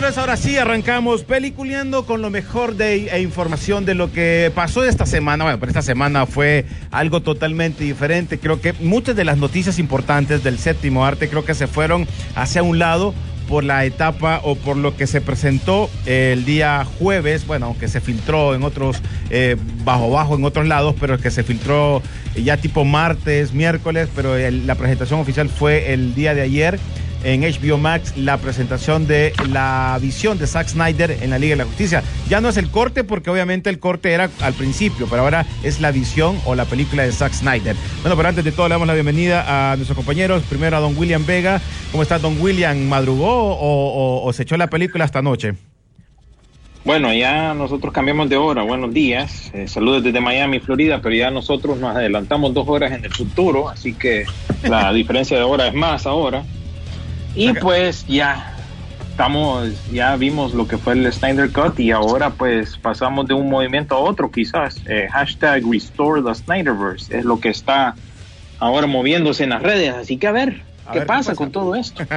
Señores, ahora sí arrancamos peliculeando con lo mejor de e información de lo que pasó esta semana. Bueno, pero esta semana fue algo totalmente diferente. Creo que muchas de las noticias importantes del séptimo arte creo que se fueron hacia un lado por la etapa o por lo que se presentó el día jueves, bueno, aunque se filtró en otros, eh, bajo bajo en otros lados, pero que se filtró ya tipo martes, miércoles, pero la presentación oficial fue el día de ayer en HBO Max la presentación de la visión de Zack Snyder en la Liga de la Justicia. Ya no es el corte porque obviamente el corte era al principio, pero ahora es la visión o la película de Zack Snyder. Bueno, pero antes de todo le damos la bienvenida a nuestros compañeros. Primero a don William Vega. ¿Cómo está don William? ¿Madrugó o, o- o se echó la película esta noche? Bueno, ya nosotros cambiamos de hora. Buenos días. Eh, saludos desde Miami, Florida, pero ya nosotros nos adelantamos dos horas en el futuro, así que la diferencia de hora es más ahora. Y Acá- pues ya estamos, ya vimos lo que fue el Snyder Cut y ahora pues pasamos de un movimiento a otro quizás. Eh, hashtag Restore the Snyderverse es lo que está ahora moviéndose en las redes, así que a ver, A ¿qué, ver, ¿qué pasa con todo esto?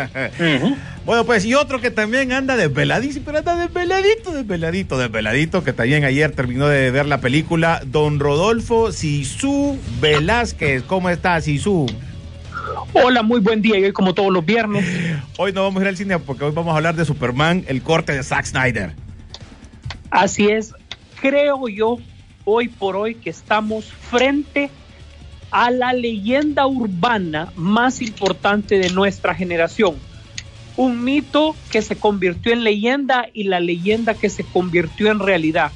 Bueno, pues, y otro que también anda desveladísimo, pero anda desveladito, desveladito, desveladito, que también ayer terminó de ver la película, don Rodolfo Sisu Velázquez. ¿Cómo está, Sisu? Hola, muy buen día. Y hoy, como todos los viernes, Hoy no vamos a ir al cine porque hoy vamos a hablar de Superman, el corte de Zack Snyder. así es. Creo yo, hoy por hoy, que estamos frente a la leyenda urbana más importante de nuestra generación. Un mito que se convirtió en leyenda y la leyenda que se convirtió en realidad.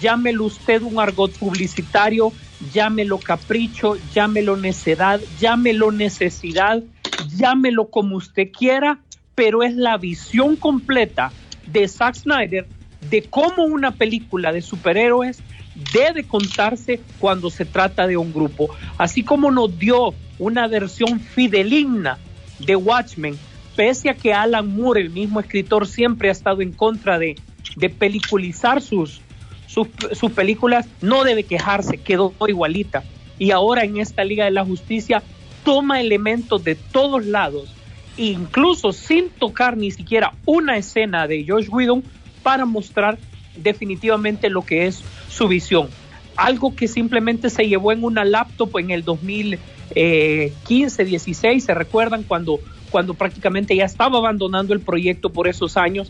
Llámelo usted un argot publicitario, llámelo capricho, llámelo necedad, llámelo necesidad, llámelo como usted quiera, pero es la visión completa de Zack Snyder de cómo una película de superhéroes debe contarse cuando se trata de un grupo. Así como nos dio una versión fideligna de Watchmen, pese a que Alan Moore, el mismo escritor, siempre ha estado en contra de, de peliculizar sus, sus, sus películas, no debe quejarse, quedó igualita. Y ahora en esta Liga de la Justicia toma elementos de todos lados, incluso sin tocar ni siquiera una escena de Josh Whedon para mostrar definitivamente lo que es su visión. Algo que simplemente se llevó en una laptop en el 2015, 16, se recuerdan cuando, cuando prácticamente ya estaba abandonando el proyecto por esos años.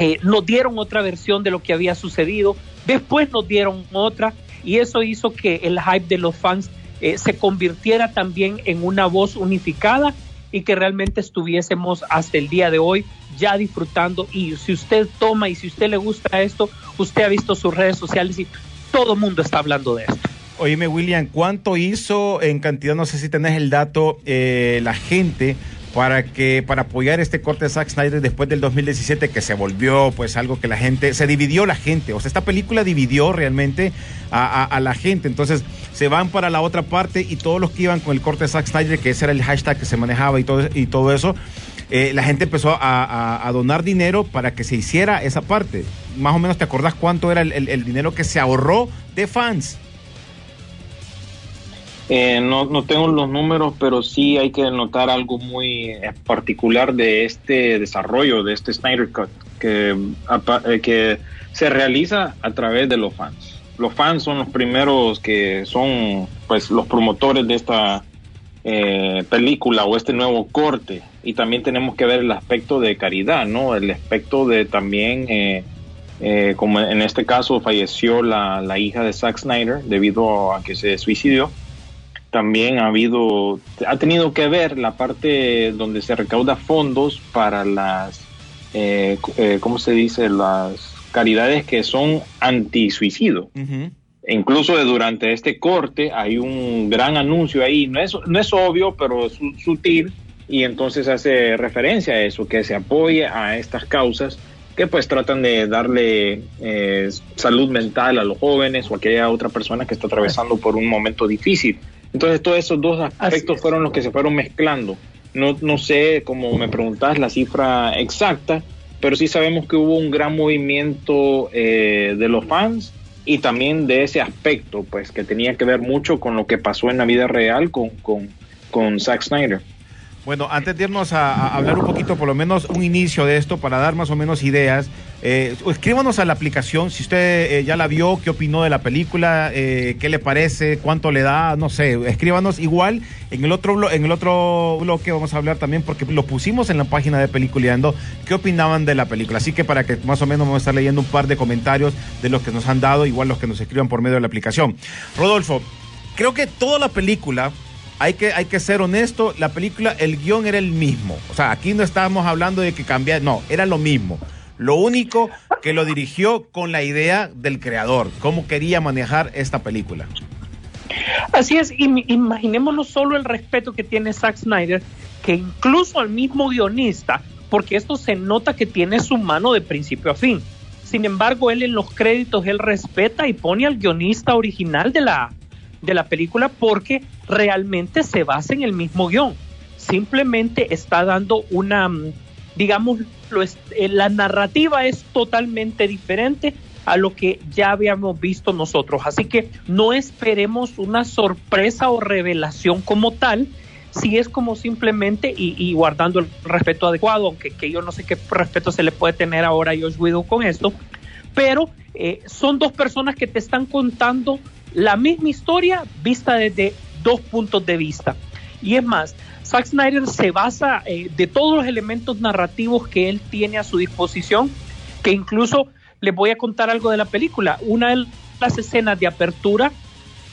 Eh, nos dieron otra versión de lo que había sucedido, después nos dieron otra y eso hizo que el hype de los fans eh, se convirtiera también en una voz unificada y que realmente estuviésemos hasta el día de hoy ya disfrutando y si usted toma y si usted le gusta esto, usted ha visto sus redes sociales y todo el mundo está hablando de esto. Oíme, William, ¿cuánto hizo en cantidad? No sé si tenés el dato, eh, la gente para que para apoyar este corte de Zack Snyder después del 2017 que se volvió pues algo que la gente se dividió la gente o sea esta película dividió realmente a, la gente entonces se van para la otra parte y todos los que iban con el corte de Zack Snyder que ese era el hashtag que se manejaba y todo y todo eso eh, la gente empezó a, donar dinero para que se hiciera esa parte. Más o menos, ¿te acordás cuánto era el dinero que se ahorró de fans? Eh, no, no tengo los números, pero sí hay que notar algo muy eh, particular de este desarrollo, de este Snyder Cut, que, eh, que se realiza a través de los fans. Los fans son los primeros que son pues los promotores de esta eh, película o este nuevo corte. Y también tenemos que ver el aspecto de caridad, ¿no? El aspecto de también, eh, eh, como en este caso falleció la, la hija de Zack Snyder debido a que se suicidó también ha habido, ha tenido que ver la parte donde se recauda fondos para las, eh, eh, ¿cómo se dice? Las caridades que son anti-suicidio. E incluso durante este corte hay un gran anuncio ahí, no es, no es obvio, pero es su- sutil, y entonces hace referencia a eso, que se apoye a estas causas que pues tratan de darle eh, salud mental a los jóvenes o a aquella otra persona que está atravesando por un momento difícil. Entonces todos esos dos aspectos fueron los que se fueron mezclando. No, no sé, como me preguntas, la cifra exacta, pero sí sabemos que hubo un gran movimiento eh, de los fans y también de ese aspecto, pues que tenía que ver mucho con lo que pasó en la vida real con, con, con Zack Snyder. Bueno, antes de irnos a, a hablar un poquito, por lo menos un inicio de esto, para dar más o menos ideas, eh, escríbanos a la aplicación, si usted eh, ya la vio, qué opinó de la película, eh, qué le parece, cuánto le da, no sé, escríbanos igual. En el otro en el otro bloque vamos a hablar también, porque lo pusimos en la página de Peliculeando, qué opinaban de la película. Así que para que más o menos vamos a estar leyendo un par de comentarios de los que nos han dado, igual los que nos escriban por medio de la aplicación. Rodolfo, creo que toda la película, hay que, hay que ser honesto, la película, el guion era el mismo. O sea, aquí no estábamos hablando de que cambiara, no, era lo mismo. Lo único que lo dirigió con la idea del creador, cómo quería manejar esta película. Así es, im- imaginémonos solo el respeto que tiene Zack Snyder, que incluso al mismo guionista, porque esto se nota que tiene su mano de principio a fin. Sin embargo, él en los créditos, él respeta y pone al guionista original de la, de la película porque realmente se basa en el mismo guion. Simplemente está dando una, mm, digamos, eh, la narrativa es totalmente diferente a lo que ya habíamos visto nosotros. Así que no esperemos una sorpresa o revelación como tal, si es como simplemente, y, guardando el respeto adecuado, aunque que yo no sé qué respeto se le puede tener ahora a Josh Whedon con esto, pero eh, son dos personas que te están contando la misma historia vista desde dos puntos de vista. Y es más, Zack Snyder se basa eh, de todos los elementos narrativos que él tiene a su disposición, que incluso les voy a contar algo de la película. Una de las escenas de apertura,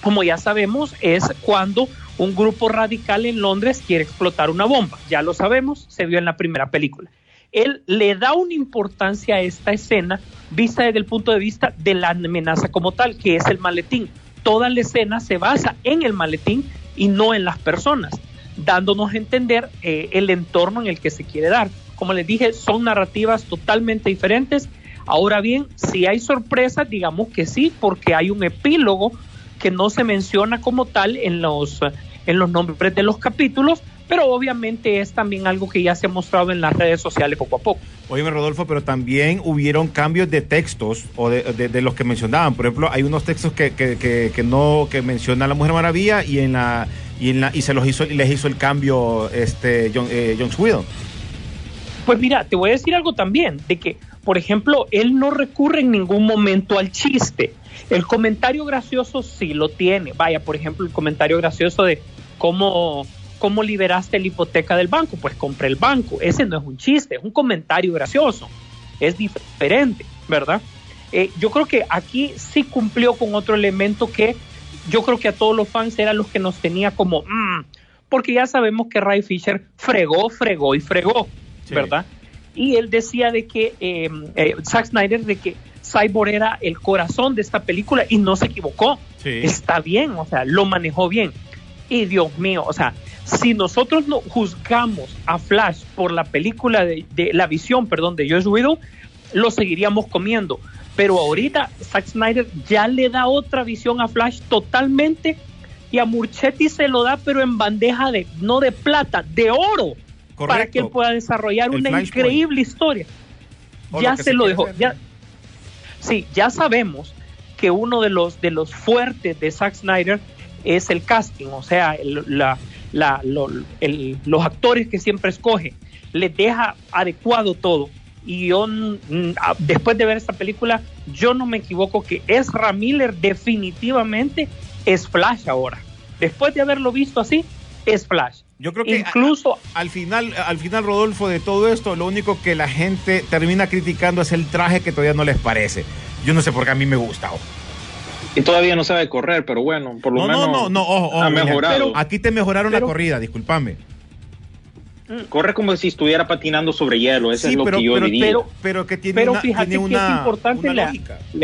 como ya sabemos, es cuando un grupo radical en Londres quiere explotar una bomba. Ya lo sabemos, se vio en la primera película. Él le da una importancia a esta escena vista desde el punto de vista de la amenaza como tal, que es el maletín. Toda la escena se basa en el maletín y no en las personas, dándonos a entender eh, el entorno en el que se quiere dar. Como les dije, son narrativas totalmente diferentes. Ahora bien, si hay sorpresas, digamos que sí, porque hay un epílogo que no se menciona como tal en los, en los nombres de los capítulos, pero obviamente es también algo que ya se ha mostrado en las redes sociales poco a poco. Oye, Rodolfo, pero también hubieron cambios de textos o de, de- los que mencionaban. Por ejemplo, hay unos textos que, que, que, que no que menciona la Mujer Maravilla y en la y se los hizo les hizo el cambio este John, eh, John. Pues mira, te voy a decir algo también, de que, por ejemplo, él no recurre en ningún momento al chiste. El comentario gracioso sí lo tiene. Vaya, por ejemplo, el comentario gracioso de cómo, cómo liberaste la hipoteca del banco. Pues compré el banco. Ese no es un chiste, es un comentario gracioso. Es diferente, ¿verdad? Eh, yo creo que aquí sí cumplió con otro elemento que yo creo que a todos los fans era los que nos tenía como, "Mm", porque ya sabemos que Ray Fisher fregó, fregó y fregó, Sí. ¿verdad? Y él decía de que, eh, eh, Zack Snyder, de que Cyborg era el corazón de esta película y no se equivocó. Sí. Está bien, o sea, lo manejó bien. Y Dios mío, o sea, si nosotros no juzgamos a Flash por la película de, de la visión, perdón, de Josh Whedon, lo seguiríamos comiendo. Pero ahorita Zack Snyder ya le da otra visión a Flash totalmente y a Murchetti se lo da, pero en bandeja de, no de plata, de oro. Correcto. para que él pueda desarrollar El una increíble historia. O ya lo se se lo dejó. Ya, sí, ya sabemos que uno de los de los fuertes de Zack Snyder es el casting, o sea, el- la- la- lo- el- los actores que siempre escoge, les deja adecuado todo. Y yo, mm, a- después de ver esta película, yo no me equivoco que Ezra Miller definitivamente es Flash ahora. Después de haberlo visto así, es Flash. Yo creo que Incluso al final, al final, Rodolfo, de todo esto, lo único que la gente termina criticando es el traje que todavía no les parece. Yo no sé por qué a mí me gusta. ojo. Y todavía no sabe correr, pero bueno, por lo No, menos no, no, no, ojo, ojo, ha mejorado. Pero aquí te mejoraron pero- la corrida, discúlpame. Corre como si estuviera patinando sobre hielo, eso Sí, es lo pero, que yo pero, diría. pero, pero que tiene pero una, fíjate tiene que es importante la,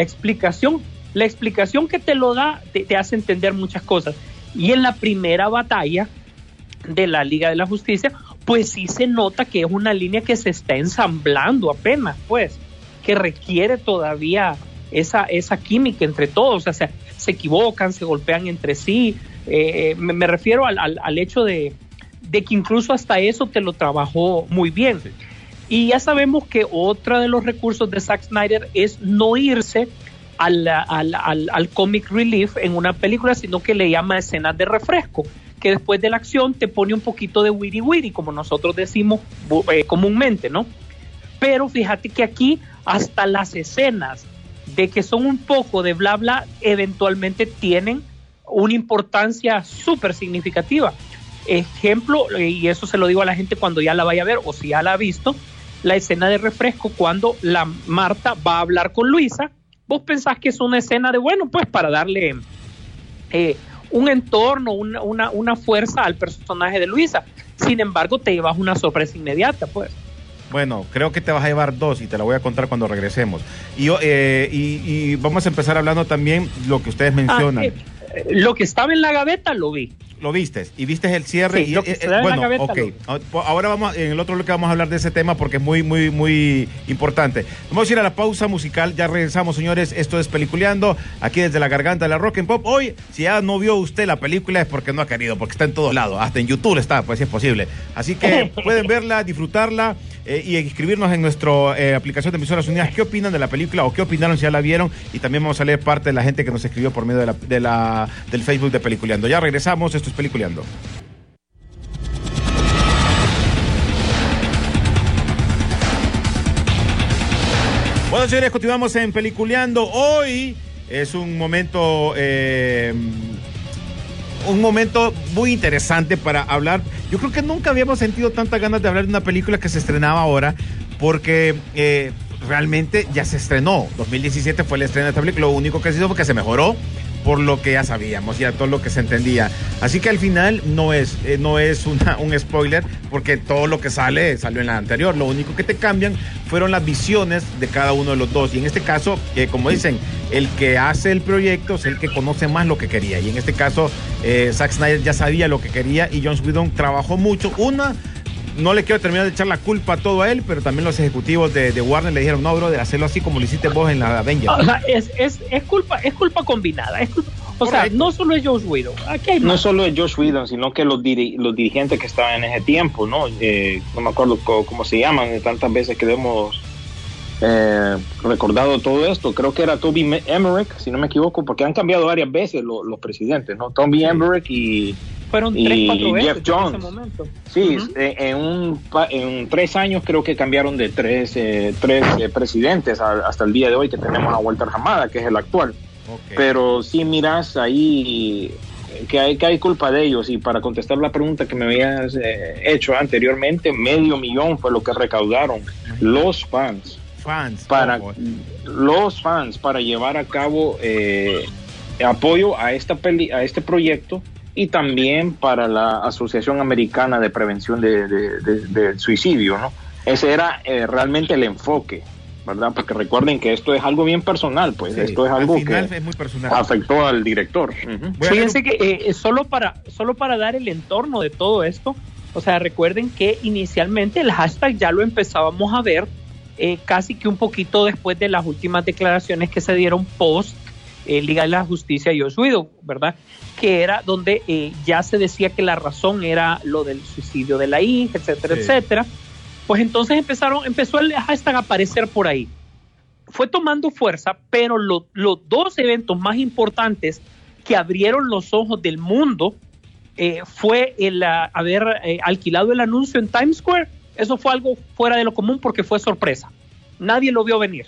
explicación. La explicación que te lo da te, te hace entender muchas cosas. Y en la primera batalla de la Liga de la Justicia, pues sí se nota que es una línea que se está ensamblando apenas, pues, que requiere todavía esa, esa química entre todos. O sea, se, se equivocan, se golpean entre sí. Eh, me, me refiero al, al- al hecho de, de que incluso hasta eso te lo trabajó muy bien. Y ya sabemos que otro de los recursos de Zack Snyder es no irse al, al, al, al comic relief en una película, sino que le llama escenas de refresco, que después de la acción te pone un poquito de wiri wiri, como nosotros decimos eh, comúnmente, ¿no? Pero fíjate que aquí hasta las escenas de que son un poco de bla bla, eventualmente tienen una importancia súper significativa. Ejemplo, eh, y eso se lo digo a la gente cuando ya la vaya a ver o si ya la ha visto, la escena de refresco cuando la Marta va a hablar con Luisa. Vos pensás que es una escena de, bueno, pues para darle eh, un entorno, una, una, una fuerza al personaje de Luisa. Sin embargo, te llevas una sorpresa inmediata, pues. Bueno, creo que te vas a llevar dos y te la voy a contar cuando regresemos. Y, eh, y, y vamos a empezar hablando también lo que ustedes mencionan. Ah, eh, eh, lo que estaba en la gaveta lo vi. Lo viste y viste el cierre. Sí, y, lo que eh, da en la bueno, gaveta ok. lo- Ahora vamos, en el otro bloque vamos a hablar de ese tema porque es muy, muy, muy importante. Vamos a ir a la pausa musical. Ya regresamos, señores. Esto es Peliculeando, aquí desde la garganta de la Rock and Pop. Hoy, si ya no vio usted la película es porque no ha querido, porque está en todos lados. Hasta en YouTube está, pues si es posible. Así que pueden verla, disfrutarla eh, y escribirnos en nuestra aplicación de emisoras unidas qué opinan de la película o qué opinaron si ya la vieron. Y también vamos a leer parte de la gente que nos escribió por medio de la, de la- del Facebook de Peliculeando. Ya regresamos, esto es Peliculeando. Bueno, señores, continuamos en Peliculeando. Hoy es un momento, eh, un momento muy interesante para hablar. Yo creo que nunca habíamos sentido tantas ganas de hablar de una película que se estrenaba ahora, porque eh, realmente ya se estrenó. 2017 fue el estreno de esta película. Lo único que se hizo fue que se mejoró por lo que ya sabíamos, ya todo lo que se entendía. Así que al final no es, eh, no es un spoiler, porque todo lo que sale salió en la anterior. Lo único que te cambian fueron las visiones de cada uno de los dos. Y en este caso, eh, como dicen, el que hace el proyecto es el que conoce más lo que quería. Y en este caso, eh, Zack Snyder ya sabía lo que quería y Jones Whedon trabajó mucho. Una, no le quiero terminar de echar la culpa a todo a él, pero también los ejecutivos de, de Warner le dijeron, no, bro, de hacerlo así como lo hiciste vos en la Avengers. O sea, es, es, es culpa, es culpa combinada. es culpa- o sea, no solo es Josh. Aquí hay No solo de Josh Whedon, sino que los, diri- los dirigentes que estaban en ese tiempo, ¿no? Eh, no me acuerdo co- cómo se llaman, tantas veces que hemos eh, recordado todo esto. Creo que era Toby Me- Emmerich, si no me equivoco, porque han cambiado varias veces lo- los presidentes, ¿no? Toby Emmerich y Fueron y tres, cuatro veces Jeff en ese Jones. momento. Sí, eh, en, un, en tres años creo que cambiaron de tres, eh, tres eh, presidentes a- hasta el día de hoy que tenemos a Walter Hamada, que es el actual. Pero sí miras ahí que hay, que hay culpa de ellos y para contestar la pregunta que me habías eh, hecho anteriormente, medio millón fue lo que recaudaron los fans fans. para los fans para llevar a cabo eh, apoyo a esta peli, a este proyecto y también para la Asociación Americana de Prevención de, de- de- del Suicidio, ¿no? Ese era eh, realmente el enfoque, ¿verdad? Porque recuerden que esto es algo bien personal, pues Sí, esto es al algo final que es muy personal. afectó al director. Fíjense que eh, solo, para, solo para dar el entorno de todo esto, o sea, recuerden que inicialmente el hashtag ya lo empezábamos a ver eh, casi que un poquito después de las últimas declaraciones que se dieron post eh, Liga de la Justicia y Whedon, ¿verdad? Que era donde eh, ya se decía que la razón era lo del suicidio de la hija, etcétera, Sí. etcétera. Pues entonces empezaron, empezó el hashtag a aparecer por ahí. Fue tomando fuerza, pero lo- los dos eventos más importantes que abrieron los ojos del mundo eh, fue el ah, haber eh, alquilado el anuncio en Times Square. Eso fue algo fuera de lo común porque fue sorpresa. Nadie lo vio venir.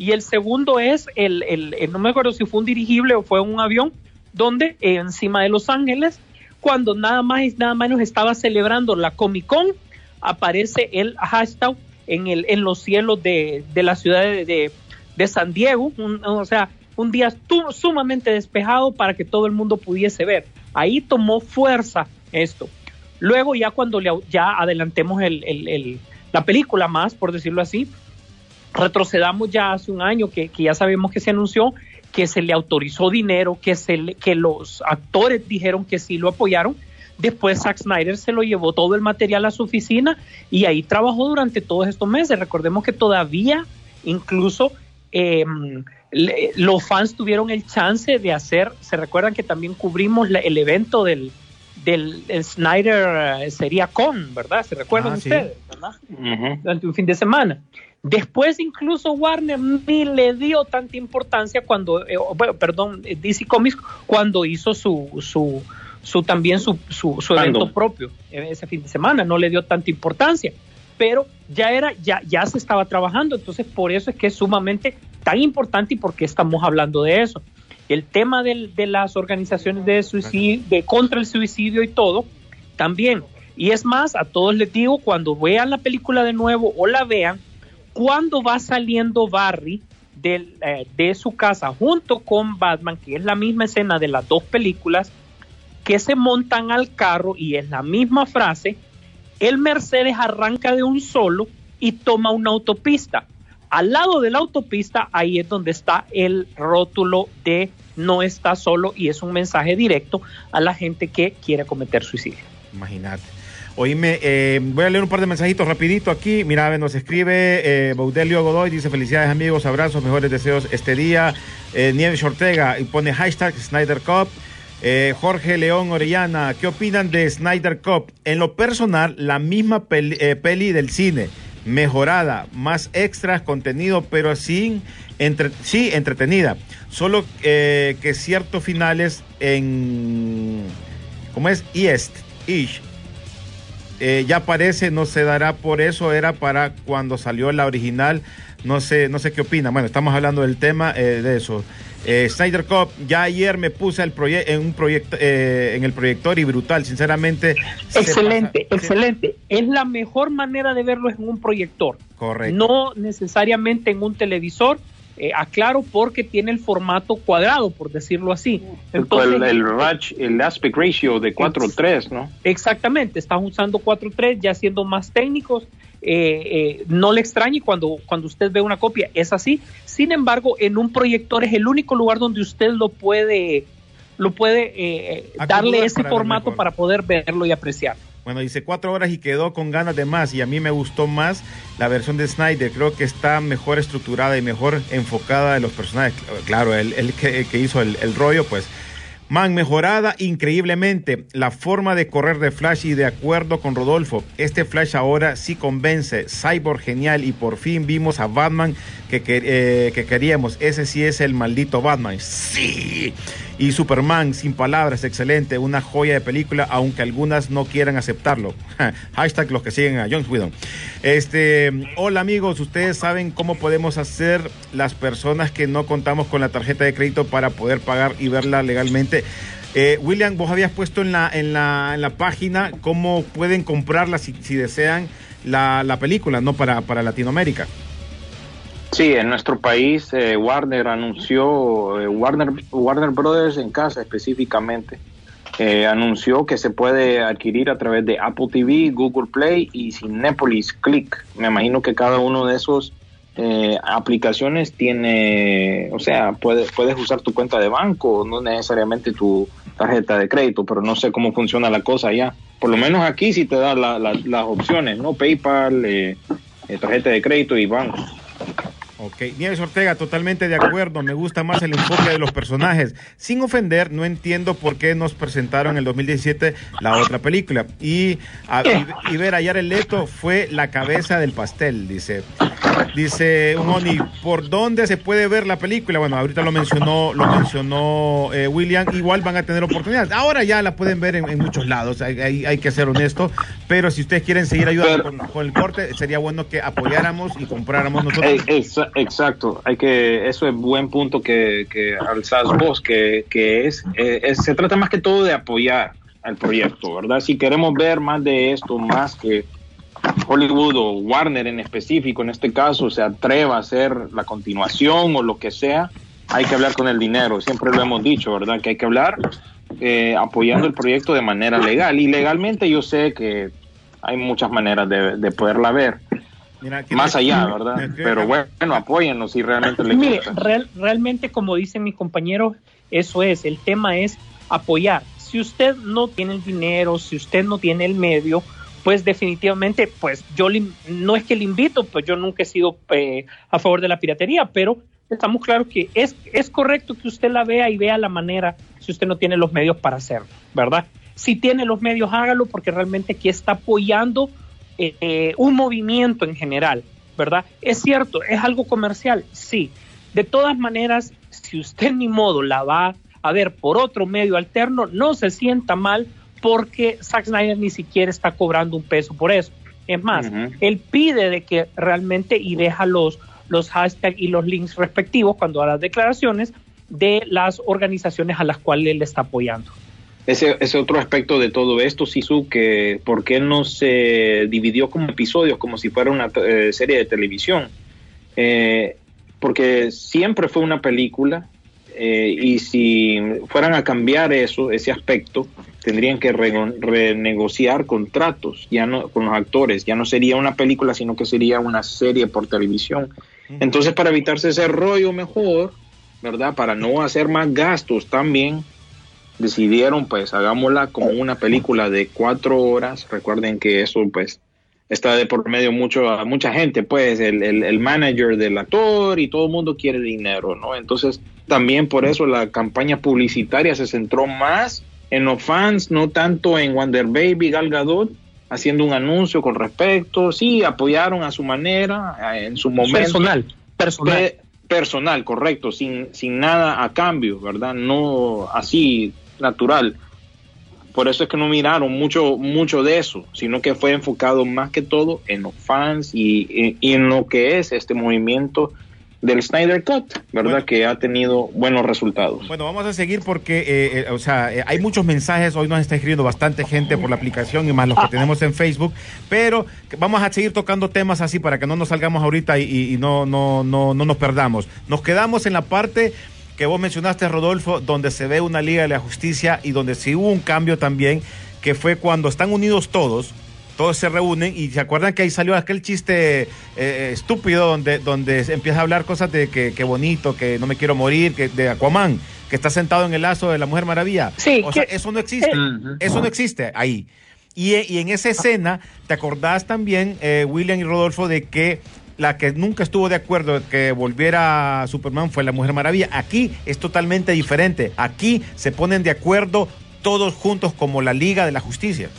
Y el segundo es el, el- el- no me acuerdo si fue un dirigible o fue un avión, donde eh, encima de Los Ángeles, cuando nada más y nada menos estaba celebrando la Comic Con, aparece el hashtag en, el, en los cielos de, de la ciudad de, de- San Diego, un- o sea, un día sumamente despejado para que todo el mundo pudiese ver. Ahí tomó fuerza esto. Luego ya cuando le, ya adelantemos el- el- el- la película más, por decirlo así, retrocedamos ya hace un año que, que ya sabemos que se anunció que se le autorizó dinero, que, se le- que los actores dijeron que sí lo apoyaron. Después Zack Snyder se lo llevó todo el material a su oficina y ahí trabajó durante todos estos meses. Recordemos que todavía incluso eh, le- los fans tuvieron el chance de hacer, se recuerdan que también cubrimos la- el evento del, del el Snyder eh, sería con, ¿verdad? ¿Se recuerdan Ah, sí. ustedes? ¿verdad? Durante un fin de semana. Después incluso Warner ni le dio tanta importancia cuando, eh, perdón, eh, DC Comics cuando hizo su, su, su también su, su, su evento propio eh, ese fin de semana, no le dio tanta importancia, pero ya era, ya, ya se estaba trabajando, entonces por eso es que es sumamente tan importante y por qué estamos hablando de eso. El tema del- de las organizaciones de suicidio, de contra el suicidio y todo, también. Y es más, a todos les digo, cuando vean la película de nuevo o la vean, cuando va saliendo Barry del, eh, de su casa junto con Batman, que es la misma escena de las dos películas, que se montan al carro y es la misma frase, el Mercedes arranca de un solo y toma una autopista. Al lado de la autopista, ahí es donde está el rótulo de no está solo y es un mensaje directo a la gente que quiere cometer suicidio. Imagínate. Oíme, eh, voy a leer un par de mensajitos rapidito aquí. Mira, nos escribe eh, Baudelio Godoy, dice felicidades amigos, abrazos, mejores deseos este día. Eh, Nieves Ortega y pone hashtag Snyder Cup. Eh, Jorge León Orellana, ¿qué opinan de Snyder Cup? En lo personal, la misma peli, eh, del cine, mejorada, más extras, contenido, pero sin entre, sí entretenida. Solo eh, que ciertos finales en ¿cómo es? East, Ish. Eh, ya parece, no se dará por eso, era para cuando salió la original. No sé, no sé qué opina. Bueno, estamos hablando del tema eh, de eso. Eh, Snyder Cup, ya ayer me puse el en un proyecto eh, en el proyector y brutal, sinceramente. Excelente, pasa- excelente. Es la mejor manera de verlo en un proyector, Correcto. no necesariamente en un televisor. Eh, aclaro porque tiene el formato cuadrado, por decirlo así. Entonces, el, el, ratch- el aspect ratio de 4-3, ¿no? Exactamente, están usando 4.3, ya siendo más técnicos. eh, eh, no le extrañe cuando, cuando usted ve una copia, es así. Sin embargo, en un proyector es el único lugar donde usted lo puede, lo puede eh, Acomodar darle ese para formato para poder verlo y apreciar. Bueno, dice cuatro horas y quedó con ganas de más. Y a mí me gustó más la versión de Snyder. Creo que está mejor estructurada y mejor enfocada en los personajes. Claro, el, que, que hizo el, el rollo, pues. Man, mejorada increíblemente la forma de correr de Flash y de acuerdo con Rodolfo. Este Flash ahora sí convence. Cyborg genial y por fin vimos a Batman que, que, eh, que queríamos. Ese sí es el maldito Batman. Sí. Y Superman, sin palabras, excelente, una joya de película, aunque algunas no quieran aceptarlo. Hashtag los que siguen a John Whedon. Este, hola amigos, ustedes saben cómo podemos hacer las personas que no contamos con la tarjeta de crédito para poder pagar y verla legalmente. Eh, William, vos habías puesto en la, en la, en la página cómo pueden comprarla si, desean la, la película, no para, para Latinoamérica. Sí, en nuestro país eh, Warner anunció, eh, Warner, Warner Brothers en casa específicamente, anunció que se puede adquirir a través de Apple TV, Google Play y Cinepolis Click. Me imagino que cada uno de esos eh, aplicaciones tiene, o sea, puede, puedes usar tu cuenta de banco, no necesariamente tu tarjeta de crédito, pero no sé cómo funciona la cosa allá. Por lo menos aquí sí te da la- la- las opciones, ¿no? PayPal, eh, eh, tarjeta de crédito y banco. Ok, Nieves Ortega, totalmente de acuerdo. Me gusta más el enfoque de los personajes. Sin ofender, no entiendo por qué nos presentaron en el 2017 la otra película. Y, a, y, y ver a Jared Leto fue la cabeza del pastel, dice. Dice Moni, ¿por dónde se puede ver la película? Bueno, ahorita lo mencionó, lo mencionó eh, William. Igual van a tener oportunidades. Ahora ya la pueden ver en, en muchos lados. Hay, hay, hay, que ser honesto. Pero si ustedes quieren seguir ayudando con, con, el corte, sería bueno que apoyáramos y compráramos nosotros. Exacto. Hay que, eso es buen punto que, que alzás vos, que, que es, eh, es, se trata más que todo de apoyar al proyecto, ¿verdad? Si queremos ver más de esto, más que Hollywood o Warner en específico, en este caso, se atreva a hacer la continuación o lo que sea, hay que hablar con el dinero. Siempre lo hemos dicho, ¿verdad? Que hay que hablar eh, apoyando el proyecto de manera legal. Y legalmente yo sé que hay muchas maneras de poderla ver. Mira, Más allá, ¿verdad? Pero bueno, apóyennos si realmente les Mire, real, realmente, como dicen mis compañeros, eso es. El tema es apoyar. Si usted no tiene el dinero, si usted no tiene el medio, pues definitivamente, pues yo le, no es que le invito, pues yo nunca he sido eh, a favor de la piratería, pero estamos claros que es, es correcto que usted la vea y vea la manera si usted no tiene los medios para hacerlo, ¿verdad? Si tiene los medios, hágalo porque realmente aquí está apoyando eh, un movimiento en general, ¿verdad? Es cierto, es algo comercial, sí. De todas maneras, si usted ni modo la va a ver por otro medio alterno, no se sienta mal porque Zack Snyder ni siquiera está cobrando un peso por eso. Es más, uh -huh. él pide de que realmente y deja los, los hashtags y los links respectivos cuando haga las declaraciones de las organizaciones a las cuales él está apoyando. Ese, ese otro aspecto de todo esto, Sisu, que por qué no se dividió como episodios, como si fuera una eh, serie de televisión. Eh, porque siempre fue una película eh, y si fueran a cambiar eso, ese aspecto, tendrían que re renegociar contratos ya no con los actores, ya no sería una película, sino que sería una serie por televisión. Entonces, para evitarse ese rollo mejor, ¿verdad? Para no hacer más gastos también, decidieron, pues, hagámosla como una película de cuatro horas. Recuerden que eso, pues, está de por medio mucho a mucha gente, pues, el, el, el manager del actor y todo el mundo quiere dinero, ¿no? Entonces, también por eso la campaña publicitaria se centró más en los fans, no tanto en Wonder Baby, Gal Gadot, haciendo un anuncio con respecto, sí, apoyaron a su manera, en su momento. Personal, personal. Pe personal, correcto, sin, sin nada a cambio, ¿verdad? No así, natural. Por eso es que no miraron mucho, mucho de eso, sino que fue enfocado más que todo en los fans y, y, y en lo que es este movimiento del Snyder Cut, ¿verdad? Bueno, que ha tenido buenos resultados. Bueno, vamos a seguir porque, eh, eh, o sea, eh, hay muchos mensajes, hoy nos está escribiendo bastante gente por la aplicación y más los que tenemos en Facebook, pero vamos a seguir tocando temas así para que no nos salgamos ahorita y, y no, no, no, no nos perdamos. Nos quedamos en la parte que vos mencionaste, Rodolfo, donde se ve una Liga de la Justicia y donde sí hubo un cambio también, que fue cuando están unidos todos, todos se reúnen y se acuerdan que ahí salió aquel chiste eh, estúpido donde, donde empieza a hablar cosas de que, que, bonito, que no me quiero morir, que de Aquaman, que está sentado en el lazo de la Mujer Maravilla. Sí, o sea, eso no existe, uh-huh. eso no existe ahí. Y, y, en esa escena, ¿te acordás también, eh, William y Rodolfo, de que la que nunca estuvo de acuerdo de que volviera Superman fue la Mujer Maravilla? Aquí es totalmente diferente. Aquí se ponen de acuerdo todos juntos como la Liga de la Justicia.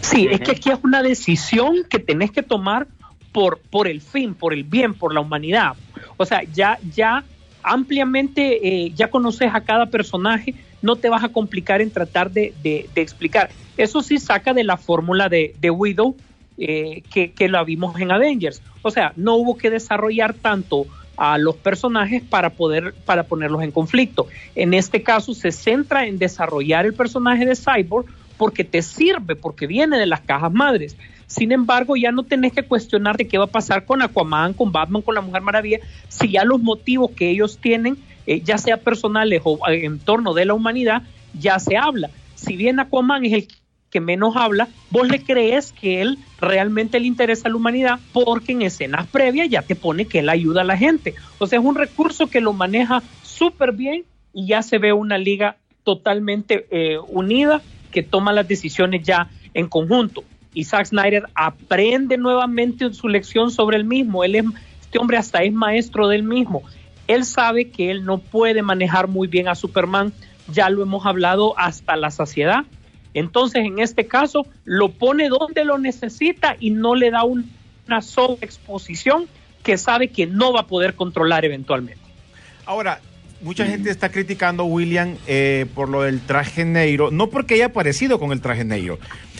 Sí, es que aquí es una decisión que tenés que tomar por, por el fin, por el bien, por la humanidad. O sea, ya, ya ampliamente, eh, ya conoces a cada personaje, no te vas a complicar en tratar de, de, de explicar. Eso sí saca de la fórmula de, de Widow, eh, que, que la vimos en Avengers. O sea, no hubo que desarrollar tanto a los personajes para poder para ponerlos en conflicto. En este caso se centra en desarrollar el personaje de Cyborg porque te sirve, porque viene de las cajas madres. Sin embargo, ya no tenés que cuestionarte qué va a pasar con Aquaman, con Batman, con la Mujer Maravilla, si ya los motivos que ellos tienen, eh, ya sea personales o eh, en torno de la humanidad, ya se habla. Si bien Aquaman es el que menos habla, vos le crees que él realmente le interesa a la humanidad porque en escenas previas ya te pone que él ayuda a la gente. O sea, es un recurso que lo maneja súper bien y ya se ve una liga totalmente eh, unida que toma las decisiones ya en conjunto. Y Zack Snyder aprende nuevamente su lección sobre el mismo. Él es, este hombre hasta es maestro del mismo. Él sabe que él no puede manejar muy bien a Superman, ya lo hemos hablado hasta la saciedad. Entonces, en este caso, lo pone donde lo necesita y no le da un- una sobreexposición que sabe que no va a poder controlar eventualmente. Ahora, mucha gente está criticando a William eh, por lo del traje negro, no porque haya aparecido con el traje negro,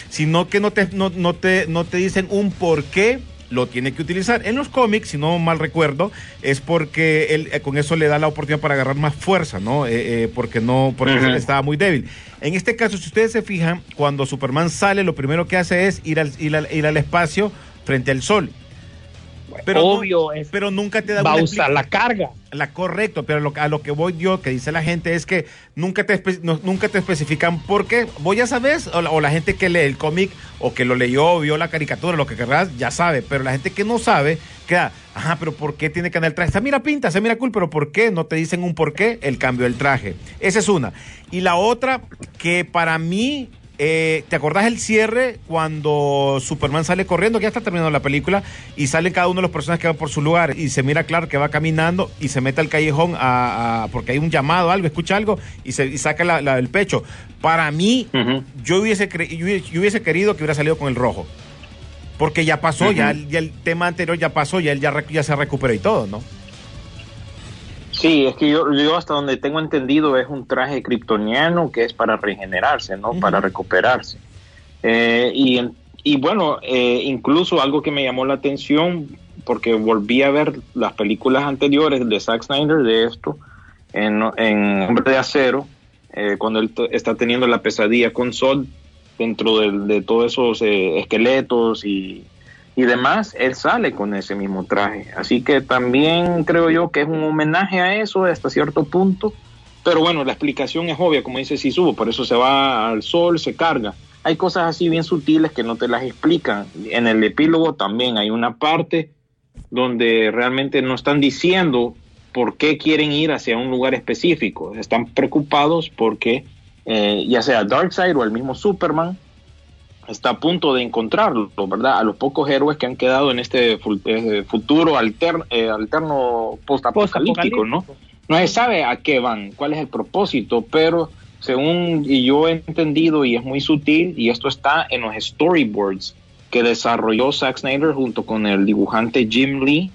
sino que no te, no, no te, no te dicen un por qué lo tiene que utilizar. En los cómics, si no mal recuerdo, es porque él eh, con eso le da la oportunidad para agarrar más fuerza, ¿no? Eh, eh, porque no, porque estaba muy débil. En este caso, si ustedes se fijan, cuando Superman sale, lo primero que hace es ir al, ir al, ir al espacio frente al sol. Pero Obvio, pero nunca te da va a una usar la carga. la correcto, pero lo, a lo que voy yo, que dice la gente, es que nunca te, no- nunca te especifican por qué. Vos ya sabes, o la, o la gente que lee el cómic, o que lo leyó, o vio la caricatura, lo que querrás, ya sabe. Pero la gente que no sabe, queda, ajá, pero ¿por qué tiene que andar el traje? Se mira pinta, se mira cool, pero ¿por qué? No te dicen un por qué el cambio del traje. Esa es una. Y la otra, que para mí eh, ¿Te acordás el cierre cuando Superman sale corriendo? Que ya está terminando la película y salen cada uno de los personajes que van por su lugar y se mira claro que va caminando y se mete al callejón a, a- porque hay un llamado, algo, escucha algo y se y saca la, la del pecho. Para mí, yo, hubiese cre- yo, hubiese- yo hubiese querido que hubiera salido con el rojo. Porque ya pasó, ya, el- ya el tema anterior ya pasó, ya él ya, ya se recuperó y todo, ¿no? Sí, es que yo, yo hasta donde tengo entendido es un traje kryptoniano que es para regenerarse, ¿no? Para recuperarse. Eh, y, en- y bueno, eh, incluso algo que me llamó la atención, porque volví a ver las películas anteriores de Zack Snyder de esto, en, en Hombre de Acero, eh, cuando él está teniendo la pesadilla con Sol dentro del- de, todos esos eh, esqueletos y, y demás, él sale con ese mismo traje. Así que también creo yo que es un homenaje a eso hasta cierto punto. Pero bueno, la explicación es obvia, como dice Sisu, por eso se va al sol, se carga. Hay cosas así bien sutiles que no te las explican. En el epílogo también hay una parte donde realmente no están diciendo por qué quieren ir hacia un lugar específico. Están preocupados porque eh, ya sea Darkseid o el mismo Superman está a punto de encontrarlo, ¿verdad? A los pocos héroes que han quedado en este eh, futuro alter- eh, alterno postapocalíptico, ¿no? No se sabe a qué van, cuál es el propósito, pero según y yo he entendido y es muy sutil y esto está en los storyboards que desarrolló Zack Snyder junto con el dibujante Jim Lee.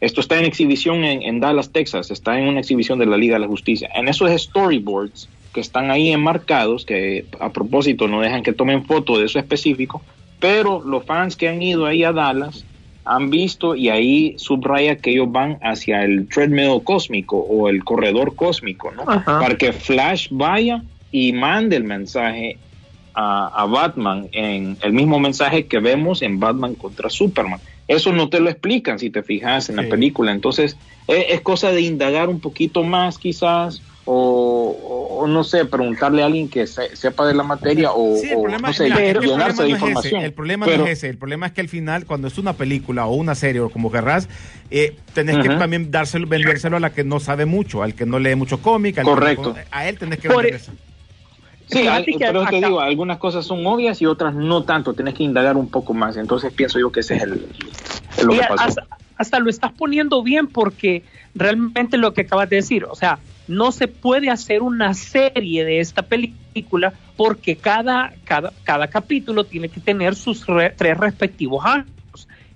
Esto está en exhibición en, en Dallas, Texas, está en una exhibición de la Liga de la Justicia. En esos storyboards que están ahí enmarcados, que a propósito no dejan que tomen foto de eso específico, pero los fans que han ido ahí a Dallas han visto y ahí subraya que ellos van hacia el treadmill cósmico o el corredor cósmico, ¿no? Ajá. Para que Flash vaya y mande el mensaje a, a Batman en el mismo mensaje que vemos en Batman contra Superman. Eso no te lo explican si te fijas en Sí. la película. Entonces, es, es cosa de indagar un poquito más quizás o, o- o no sé, preguntarle a alguien que se- sepa de la materia o, Sí, el o, problema, no sé, mira, el problema llenarse de es información. el problema Pero- no es ese, el problema es que al final, cuando es una película o una serie o como querrás, eh, tenés que también dárselo, vendérselo a la que no sabe mucho, al que no lee mucho cómic, al que Correcto. a él tenés que Por- vender eso. Sí, Fíjate al- que pero te digo, algunas cosas son obvias y otras no tanto. Tienes que indagar un poco más. Entonces pienso yo que ese es el, el lo que pasó. hasta, hasta lo estás poniendo bien porque realmente lo que acabas de decir, o sea, no se puede hacer una serie de esta película porque cada, cada, cada capítulo tiene que tener sus re- tres respectivos años.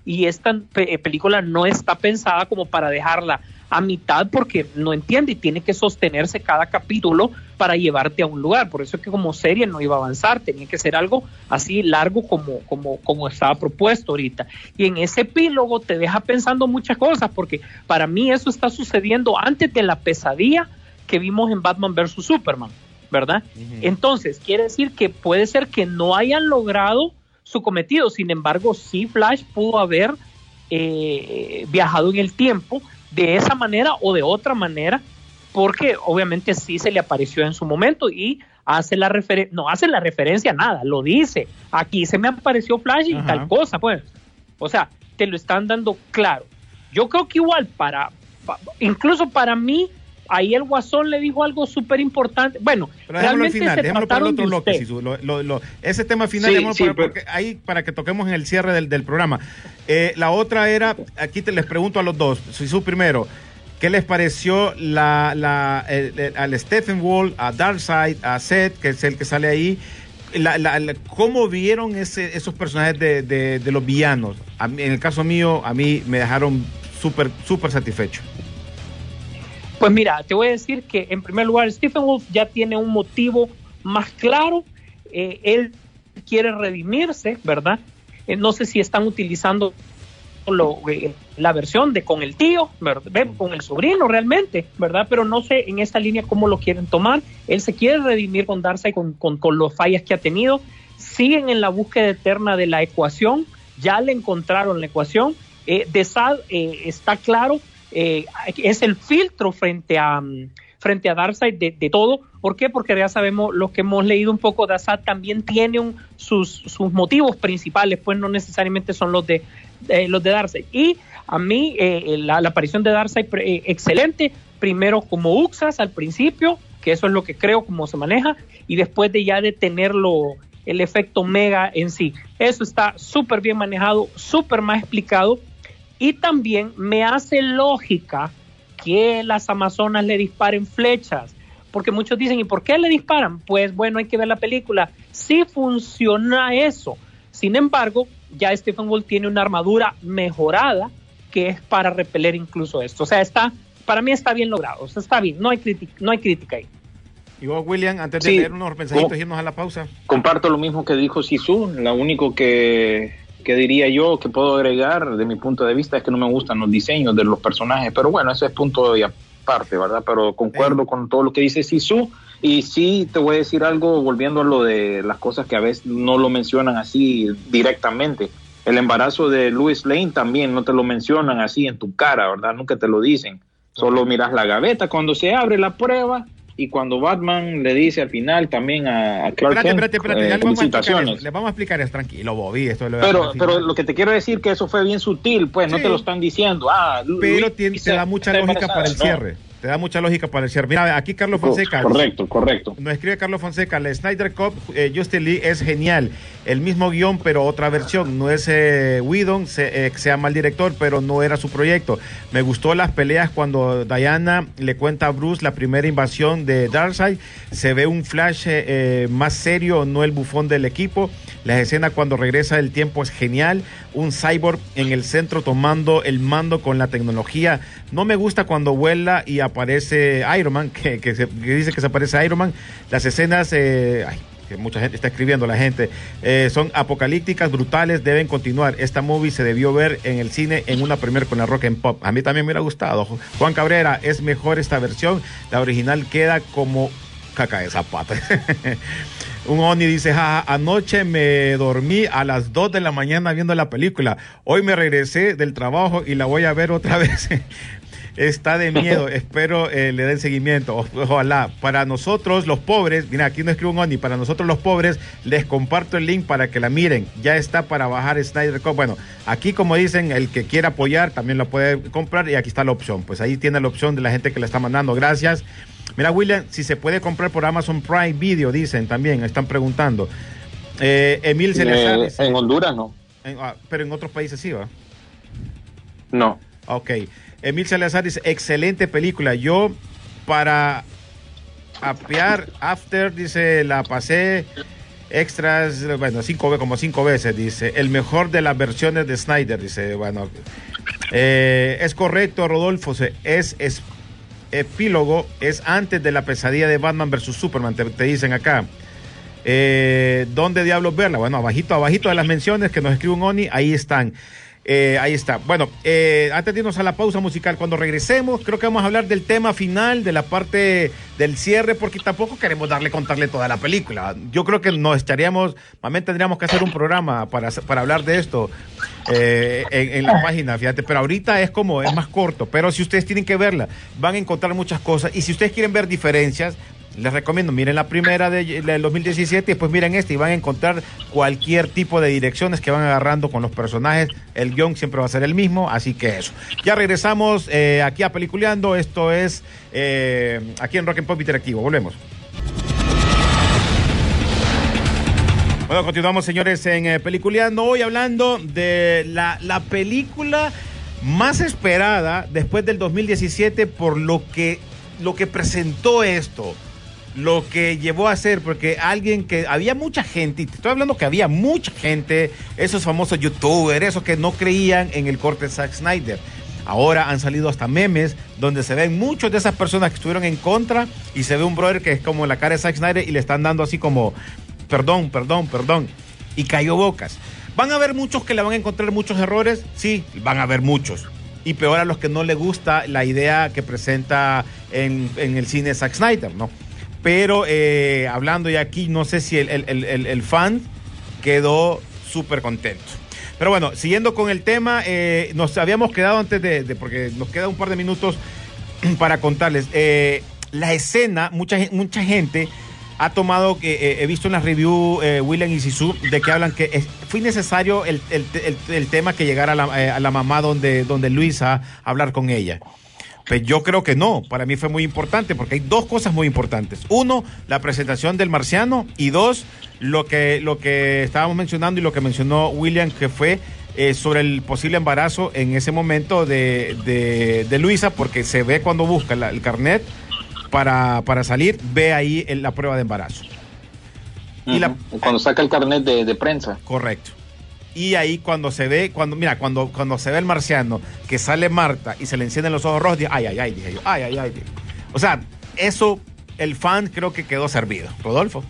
Y esta pe- película no está pensada como para dejarla a mitad porque no entiende y tiene que sostenerse cada capítulo para llevarte a un lugar. Por eso es que como serie no iba a avanzar, tenía que ser algo así largo como, como, como estaba propuesto ahorita. Y en ese epílogo te deja pensando muchas cosas, porque para mí eso está sucediendo antes de la pesadilla que vimos en Batman vs. Superman, ¿verdad? Entonces, quiere decir que puede ser que no hayan logrado su cometido, sin embargo, sí Flash pudo haber eh, viajado en el tiempo de esa manera o de otra manera, porque obviamente sí se le apareció en su momento y hace la referencia, no hace la referencia a nada, lo dice, aquí se me apareció Flash y Ajá. tal cosa, pues. O sea, te lo están dando claro. Yo creo que igual para, pa- incluso para mí, ahí el Guasón le dijo algo súper importante. Bueno, Pero dejémoslo al realmente final, se dejémoslo para el otro bloque, usted. Sisu. Lo- lo- lo- ese tema final, Sí, sí, para, pero- porque ahí para que toquemos en el cierre del, del programa. Eh, la otra era, aquí te les pregunto a los dos, Sisu primero, ¿qué les pareció la, la, el- el- al Stephen Wall, a Darkseid, a Seth, que es el que sale ahí? La, la- la- ¿Cómo vieron ese, esos personajes de, de- de los villanos? Mí- en el caso mío, a mí me dejaron súper súper satisfecho. Pues mira, te voy a decir que en primer lugar Stephen Wolf ya tiene un motivo más claro. Eh, él quiere redimirse, ¿verdad? Eh, no sé si están utilizando eh, la versión de con el tío, ¿verdad? Ve, con el sobrino realmente, ¿verdad? Pero no sé en esta línea cómo lo quieren tomar. Él se quiere redimir con Darkseid, con, con, los fallas que ha tenido. Siguen en la búsqueda eterna de la ecuación. Ya le encontraron la ecuación. De Sad eh, está claro, eh, es el filtro frente a, mm, frente a Darkseid de, todo. ¿Por qué? Porque ya sabemos, los que hemos leído un poco Assad también tiene sus, sus motivos principales, pues no necesariamente son los de, los de Darkseid. Y a mí eh, la, aparición de Darkseid, eh, excelente, primero como Uxas al principio, que eso es lo que creo como se maneja, y después de ya de tenerlo el efecto mega en sí. Eso está súper bien manejado, súper más explicado y también me hace lógica que las amazonas le disparen flechas, porque muchos dicen, ¿y por qué le disparan? Pues bueno, hay que ver la película. Sí funciona eso. Sin embargo, ya Stephen Wolf tiene una armadura mejorada que es para repeler incluso esto. O sea, está, para mí está bien logrado, o sea, está bien, no hay, crítica no hay crítica ahí. Y vos, William, antes de Sí. leer unos mensajitos irnos a la pausa. Comparto lo mismo que dijo Sisu. Lo único que, que diría yo que puedo agregar de mi punto de vista es que no me gustan los diseños de los personajes. Pero bueno, ese es punto y aparte, ¿verdad? Pero concuerdo con todo lo que dice Sisu. Y sí, te voy a decir algo volviendo a lo de las cosas que a veces no lo mencionan así directamente. El embarazo de Louis Lane también no te lo mencionan así en tu cara, ¿verdad? Nunca te lo dicen. Solo miras la gaveta cuando se abre la prueba y cuando Batman le dice al final también a, a Clark Espérate, Kent, espérate, espérate. eh, ya le vamos, a explicar eso, le vamos a explicar eso. Tranquilo, Bobby. Esto lo Pero, pero lo que te quiero decir que eso fue bien sutil, pues no te lo están diciendo. Ah, Pero Luis tiene- te se- da mucha lógica para el. No. cierre. Te da mucha lógica para el cierre. Mira, aquí Carlos Fonseca. Correcto, correcto. Nos escribe Carlos Fonseca, la Snyder Cup, eh, Justin Lee es genial. El mismo guion, pero otra versión. No es eh, Whedon, se, eh, se llama el director, pero no era su proyecto. Me gustó las peleas cuando Diana le cuenta a Bruce la primera invasión de Darkseid. Se ve un flash eh, eh, más serio, no el bufón del equipo. La escena cuando regresa del tiempo es genial. Un cyborg en el centro tomando el mando con la tecnología. No me gusta cuando vuela y aparece Iron Man, que, dice que se aparece Iron Man. Las escenas, eh, que mucha gente está escribiendo, la gente, eh, son apocalípticas, brutales, deben continuar. Esta movie se debió ver en el cine en una premier con la Rock and Pop. A mí también me hubiera gustado. Juan Cabrera, es mejor esta versión. La original queda como caca de zapato. Un Oni dice, jaja, anoche me dormí a las 2 de la mañana viendo la película. Hoy me regresé del trabajo y la voy a ver otra vez. Está de miedo, espero eh, le den seguimiento. O- Ojalá. Para nosotros, los pobres, mira, aquí no escribo un Oni, para nosotros los pobres, les comparto el link para que la miren. Ya está para bajar Snyder Cut. Bueno, aquí como dicen, el que quiera apoyar también lo puede comprar y aquí está la opción. Pues ahí tiene la opción de la gente que le está mandando. Gracias. Mira, William, si se puede comprar por Amazon Prime Video, dicen también, están preguntando. Eh, Emil Celesar Eh, en Honduras no. en- ah, pero en otros países sí, ¿va? No. Ok. Emil Salazar dice, excelente película. Yo para apear After, dice, la pasé extras, bueno, cinco, como cinco veces, dice. El mejor de las versiones de Snyder, dice, bueno. Eh, es correcto, Rodolfo, es, es epílogo, es antes de la pesadilla de Batman versus Superman, te, te dicen acá. Eh, ¿Dónde diablos verla? Bueno, abajito, abajito de las menciones que nos escribe un Oni, ahí están. Eh, ahí está. Bueno, eh, antes de irnos a la pausa musical, cuando regresemos, creo que vamos a hablar del tema final, de la parte del cierre, porque tampoco queremos darle, contarle toda la película. Yo creo que nos echaríamos, más bien tendríamos que hacer un programa para, para hablar de esto eh, en, en la página, fíjate. Pero ahorita es como, es más corto. Pero si ustedes tienen que verla, van a encontrar muchas cosas. Y si ustedes quieren ver diferencias, Les recomiendo, miren la primera de- del 2017 y después miren este y van a encontrar cualquier tipo de direcciones que van agarrando con los personajes. El guion siempre va a ser el mismo, así que eso. Ya regresamos eh, aquí a Peliculeando. Esto es eh, aquí en Rock and Pop Interactivo. Volvemos. Bueno, continuamos, señores, en eh, Peliculeando. Hoy hablando de la, la película más esperada después del 2017 por lo que, lo que presentó esto, lo que llevó a ser, porque alguien que había mucha gente, y te estoy hablando que había mucha gente, esos famosos youtubers, esos que no creían en el corte de Zack Snyder. Ahora han salido hasta memes donde se ven muchos de esas personas que estuvieron en contra y se ve un brother que es como la cara de Zack Snyder y le están dando así como perdón, perdón, perdón. Y cayó bocas. ¿Van a haber muchos que le van a encontrar muchos errores? Sí, van a haber muchos. Y peor a los que no le gusta la idea que presenta en, en el cine Zack Snyder, ¿no? Pero eh, hablando ya aquí, no sé si el, el- el- fan quedó súper contento. Pero bueno, siguiendo con el tema, eh, nos habíamos quedado antes de, porque nos queda un par de minutos para contarles. Eh, la escena, mucha, mucha gente ha tomado, eh, he visto en las reviews, eh, William y Sisu, de que hablan que fue innecesario el, el- el- el tema que llegara a la, eh, a la mamá donde, donde Luisa a hablar con ella. Pues yo creo que no, para mí fue muy importante porque hay dos cosas muy importantes. Uno, la presentación del marciano y dos, lo que, lo que estábamos mencionando y lo que mencionó William, que fue eh, sobre el posible embarazo en ese momento de, de- de Luisa, porque se ve cuando busca la- el carnet para, para salir, ve ahí el- la prueba de embarazo. Y la-. Cuando saca el carnet de, de prensa. Correcto. Y ahí cuando se ve, cuando, mira, cuando, cuando se ve el marciano, que sale Marta y se le encienden los ojos rojos, dije, ay, ay, ay, dije yo, ay, ay, ay. dije. O sea, eso, el fan creo que quedó servido. Rodolfo.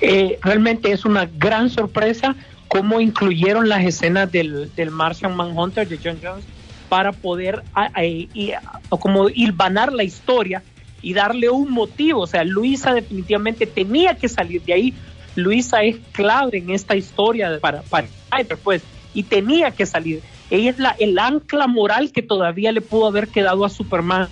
Eh, realmente es una gran sorpresa cómo incluyeron las escenas del, del Martian Manhunter de John Jones para poder a- a- como hilvanar la historia y darle un motivo. O sea, Luisa definitivamente tenía que salir de ahí. Luisa es clave en esta historia para, para pues, y tenía que salir. Ella es la, el ancla moral que todavía le pudo haber quedado a Superman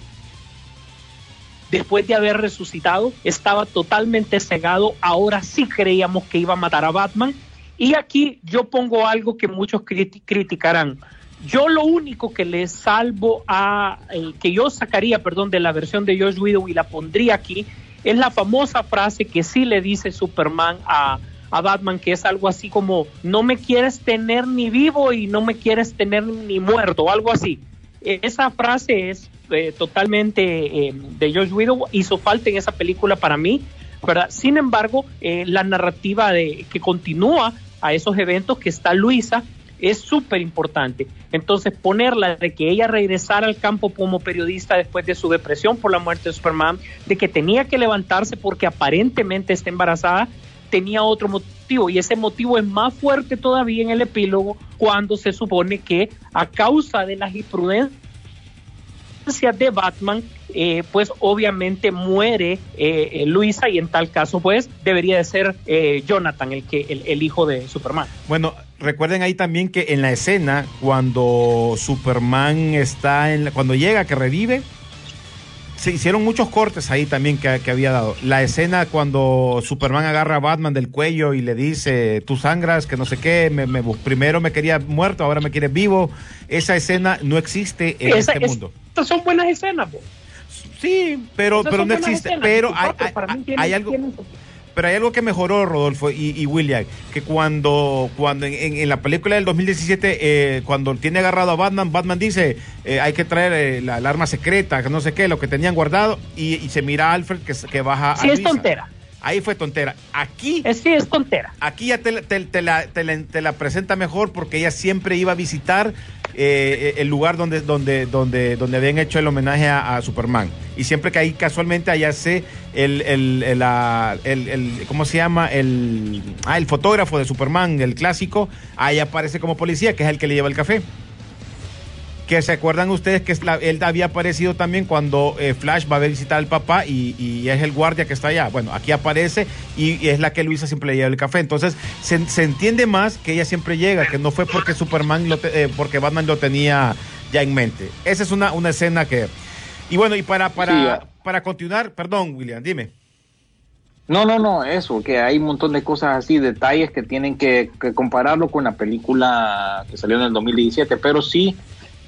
después de haber resucitado, estaba totalmente cegado, ahora sí creíamos que iba a matar a Batman. Y aquí yo pongo algo que muchos criti- criticarán. Yo lo único que le salvo a, eh, que yo sacaría, perdón, de la versión de Josh Widow y la pondría aquí, es la famosa frase que sí le dice Superman a, a Batman, que es algo así como, no me quieres tener ni vivo y no me quieres tener ni muerto, algo así. Eh, Esa frase es eh, totalmente eh, de Josh Widow, hizo falta en esa película para mí, ¿verdad? Sin embargo, eh, la narrativa de que continúa a esos eventos que está Luisa es súper importante. Entonces, ponerla de que ella regresara al campo como periodista después de su depresión por la muerte de Superman, de que tenía que levantarse porque aparentemente está embarazada, tenía otro motivo y ese motivo es más fuerte todavía en el epílogo cuando se supone que a causa de las imprudencias de Batman, eh, pues obviamente muere eh, eh, Luisa y en tal caso pues debería de ser Jonathan el que el, el hijo de Superman. Bueno, recuerden ahí también que en la escena, cuando Superman está en la- cuando llega, que revive, se hicieron muchos cortes ahí también que, que había dado. La escena cuando Superman agarra a Batman del cuello y le dice, tú sangras, que no sé qué, me- primero me quería muerto, ahora me quieres vivo. Esa escena no existe en Esa- este es- mundo. Estas son buenas escenas. po. Sí, pero, Esas pero son no existe. escenas, Pero hay, hay- hay algo... tienen- Pero hay algo que mejoró, Rodolfo y, y William, que cuando, cuando en, en- la película del 2017, eh, cuando tiene agarrado a Batman, Batman dice, eh, hay que traer eh, la, la arma secreta, que no sé qué, lo que tenían guardado, y, y se mira a Alfred que, que baja Sí, a es tontera. Ahí fue tontera. Aquí, Es, sí, es tontera. aquí ya te, la- te- te la, te la- te la presenta mejor porque ella siempre iba a visitar eh, el lugar donde, donde, donde, donde habían hecho el homenaje a, a Superman. Y siempre que ahí casualmente allá se el, el, el, ¿cómo se llama? El, ah, el fotógrafo de Superman, el clásico, ahí aparece como policía, que es el que le lleva el café. Que se acuerdan ustedes que él había aparecido también cuando eh, Flash va a visitar al papá y, es el guardia que está allá. Bueno, aquí aparece y, y es la que Luisa siempre le lleva el café. Entonces se, se entiende más que ella siempre llega, que no fue porque Superman, lo te- eh, porque Batman lo tenía ya en mente. Esa es una, una escena que... Y bueno, y para, para, Sí, para continuar, perdón, William, dime. No, no, no, eso, que hay un montón de cosas así, detalles que tienen que, que compararlo con la película que salió en el 2017, pero sí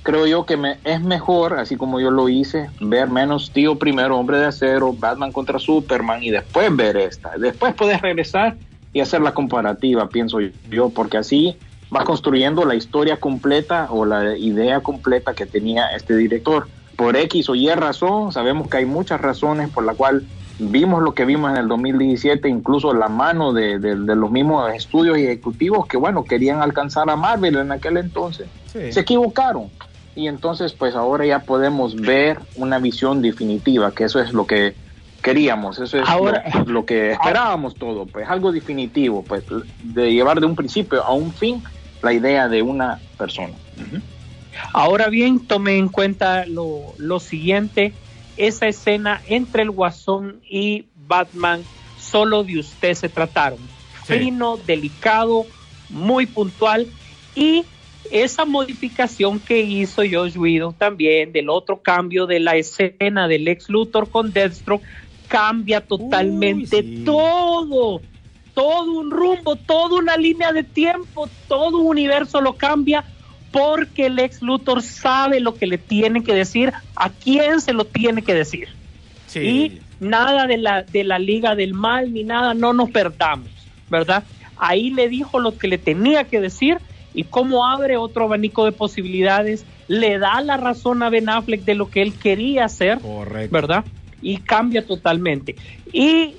creo yo que me, es mejor, así como yo lo hice, ver menos tío primero, hombre de acero, Batman contra Superman y después ver esta. Después puedes regresar y hacer la comparativa, pienso yo, porque así vas construyendo la historia completa o la idea completa que tenía este director. Por X o Y razón, sabemos que hay muchas razones por la cual vimos lo que vimos en el 2017, incluso la mano de, de- de los mismos estudios ejecutivos que, bueno, querían alcanzar a Marvel en aquel entonces. Sí. Se equivocaron. Y entonces, pues ahora ya podemos ver una visión definitiva, que eso es lo que queríamos, eso es Ahora- lo, lo que esperábamos todo, pues algo definitivo, pues de llevar de un principio a un fin la idea de una persona. Ahora bien, tome en cuenta lo, lo siguiente, esa escena entre el Guasón y Batman, solo de usted se trataron. Sí. Fino, delicado, muy puntual y esa modificación que hizo Josh Whedon también del otro cambio de la escena del ex Luthor con Deathstroke cambia totalmente sí. todo, todo un rumbo, toda una línea de tiempo, todo un universo lo cambia porque el ex Luthor sabe lo que le tiene que decir, a quién se lo tiene que decir. Sí. Y nada de la, de la Liga del Mal ni nada, no nos perdamos, ¿verdad? Ahí le dijo lo que le tenía que decir y cómo abre otro abanico de posibilidades, le da la razón a Ben Affleck de lo que él quería hacer, Correcto. ¿verdad? Y cambia totalmente. Y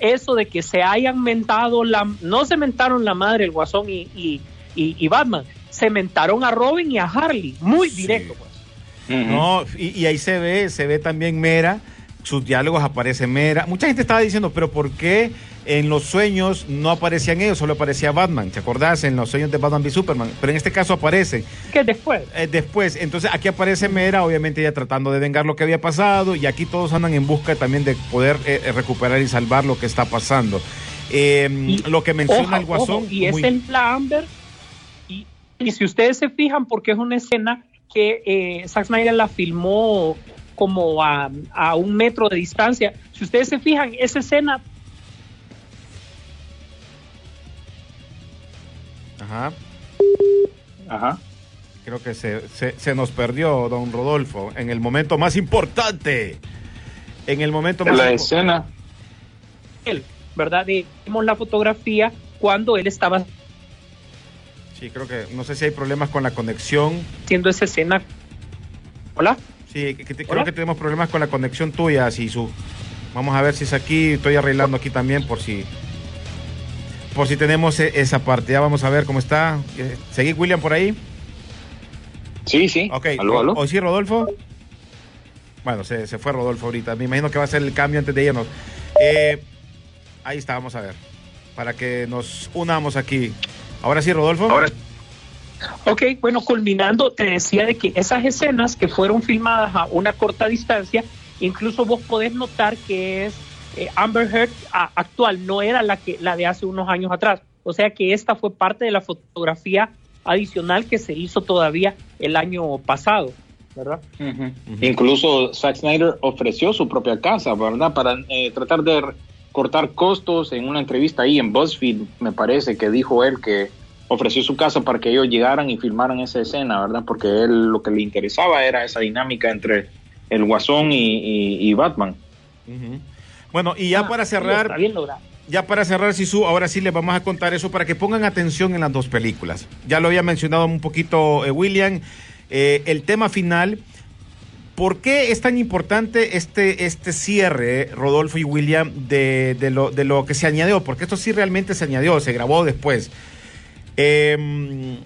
eso de que se hayan mentado, la, no se mentaron la madre, el Guasón y, y, y- y Batman, se mentaron a Robin y a Harley, muy Sí. directo, pues. No, y, y ahí se ve, se ve también Mera, sus diálogos aparece Mera. Mucha gente estaba diciendo, pero ¿por qué en los sueños no aparecían ellos, solo aparecía Batman? ¿Te acordás? En los sueños de Batman v Superman. Pero en este caso aparece. Que después, Eh, después, entonces aquí aparece Mera, obviamente ya tratando de vengar lo que había pasado, y aquí todos andan en busca también de poder eh, eh, recuperar y salvar lo que está pasando. Eh, Y- lo que menciona Ojo, el Guasón. ojo, y muy- es el la Amber. Y, si ustedes se fijan, porque es una escena que eh, Zack Snyder la filmó como a, a un metro de distancia. Si ustedes se fijan, esa escena Ajá. Ajá. Creo que se, se- se nos perdió, don Rodolfo, en el momento más importante. En el momento más La escena, él, ¿verdad? De- Vimos la fotografía cuando él estaba Sí, creo que no sé si hay problemas con la conexión. haciendo esa escena. Hola. Sí, que- que te- creo que tenemos problemas con la conexión tuya, Sisu. Vamos a ver si es aquí. Estoy arreglando aquí también por si por si tenemos e- esa parte. Ya vamos a ver cómo está. Eh, ¿Seguí William por ahí? sí, sí. Ok. Aló, aló. ¿O sí, Rodolfo? Bueno, se, se fue Rodolfo ahorita. Me imagino que va a ser el cambio antes de irnos. Eh, ahí está, vamos a ver. Para que nos unamos aquí. Ahora sí, Rodolfo. Ahora Ok, bueno, culminando, te decía de que esas escenas que fueron filmadas a una corta distancia, incluso vos podés notar que es eh, Amber Heard a- actual, no era la que la de hace unos años atrás. O sea que esta fue parte de la fotografía adicional que se hizo todavía el año pasado, ¿verdad? Incluso Zack Snyder ofreció su propia casa, ¿verdad? Para eh, tratar de cortar costos en una entrevista ahí en BuzzFeed, me parece que dijo él que ofreció su casa para que ellos llegaran y filmaran esa escena, ¿verdad? Porque él lo que le interesaba era esa dinámica entre el Guasón y, y- y Batman. Bueno, y ya Ah, para cerrar, Está bien logrado. ya para cerrar, Sisu, ahora sí les vamos a contar eso para que pongan atención en las dos películas. Ya lo había mencionado un poquito eh, William. Eh, el tema final. ¿Por qué es tan importante este, este cierre, Rodolfo y William, de, de lo, de lo que se añadió? Porque esto sí realmente se añadió, se grabó después. Eh,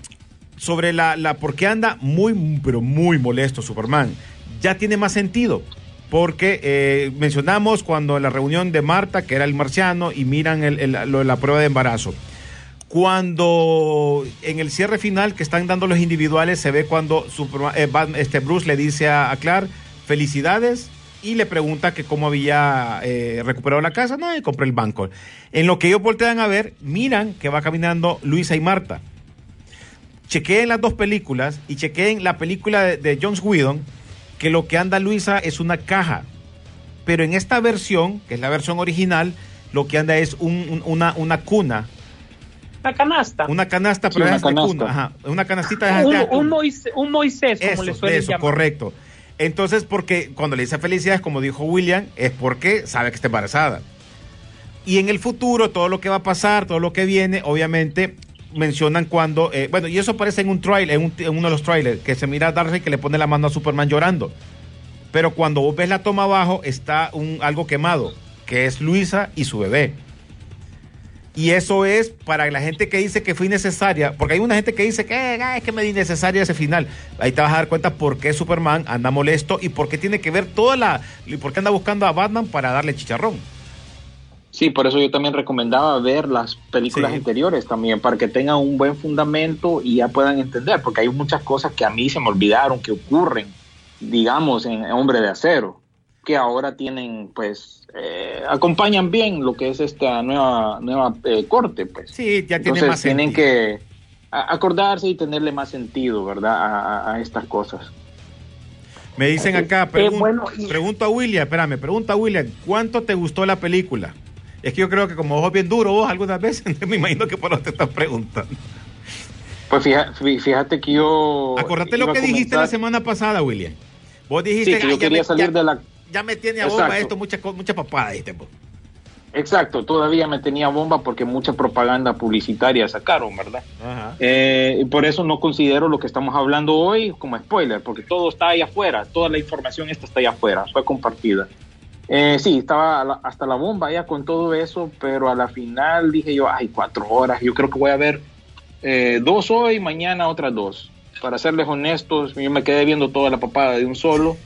sobre la, la por qué anda muy, pero muy molesto Superman. Ya tiene más sentido. Porque eh, mencionamos cuando en la reunión de Marta, que era el marciano, y miran el- el- lo de la prueba de embarazo. Cuando en el cierre final que están dando los individuales, se ve cuando eh, este Bruce le dice a, Clark, felicidades, y le pregunta que cómo había eh, recuperado la casa. No, y compré el banco. En lo que ellos voltean a ver, miran que va caminando Luisa y Marta chequeen las dos películas y chequeen la película de, de Jones Whedon, que lo que anda Luisa es una caja. Pero en esta versión, que es la versión original, lo que anda es un- un- una, una cuna. Una canasta. Una canasta, Sí, pero una es de canasta. cuna. Ajá, una canastita de un, de- un Moisés, un Moisés, como eso, le suelen eso, llamar. correcto. Entonces, porque cuando le dice felicidades, como dijo William, es porque sabe que está embarazada. Y en el futuro, todo lo que va a pasar, todo lo que viene, obviamente mencionan cuando, eh, bueno, y eso aparece en un trailer, en, un- en uno de los trailers, que se mira a Darcy que le pone la mano a Superman llorando. Pero cuando vos ves la toma abajo, está un, algo quemado, que es Luisa y su bebé. Y eso es para la gente que dice que fue innecesaria, porque hay una gente que dice que "Ah, es que me di innecesaria ese final. Ahí te vas a dar cuenta por qué Superman anda molesto y por qué tiene que ver toda la. y por qué anda buscando a Batman para darle chicharrón. Sí, por eso yo también recomendaba ver las películas Sí. anteriores también, para que tengan un buen fundamento y ya puedan entender, porque hay muchas cosas que a mí se me olvidaron, que ocurren, digamos, en Hombre de Acero, que ahora tienen, pues, eh, acompañan bien lo que es esta nueva, nueva eh, corte, pues. Sí, ya tiene Entonces más tienen sentido. que acordarse y tenerle más sentido, ¿verdad? A, estas cosas. Me dicen acá, Eh, pregun- bueno, y- pregunto a William, espérame, pregunta a William, ¿cuánto te gustó la película? Es que yo creo que como vos bien duro vos algunas veces, me imagino que por eso te estás preguntando. Pues fíjate que yo... Acordate lo que dijiste la semana pasada, William. Vos dijiste Sí, que yo "Ay, ya quería me- salir ya- de la... Ya me tiene a Exacto. bomba esto, mucha, mucha papada, dijiste vos. Exacto, todavía me tenía bomba porque mucha propaganda publicitaria sacaron, ¿verdad? Ajá. Eh, y por eso no considero lo que estamos hablando hoy como spoiler, porque todo está ahí afuera, toda la información esta está ahí afuera, fue compartida. Eh, sí, estaba hasta la bomba ya con todo eso, pero a la final dije yo, ay, cuatro horas, yo creo que voy a ver eh, dos hoy, mañana otras dos. Para serles honestos, yo me quedé viendo toda la papada de un solo.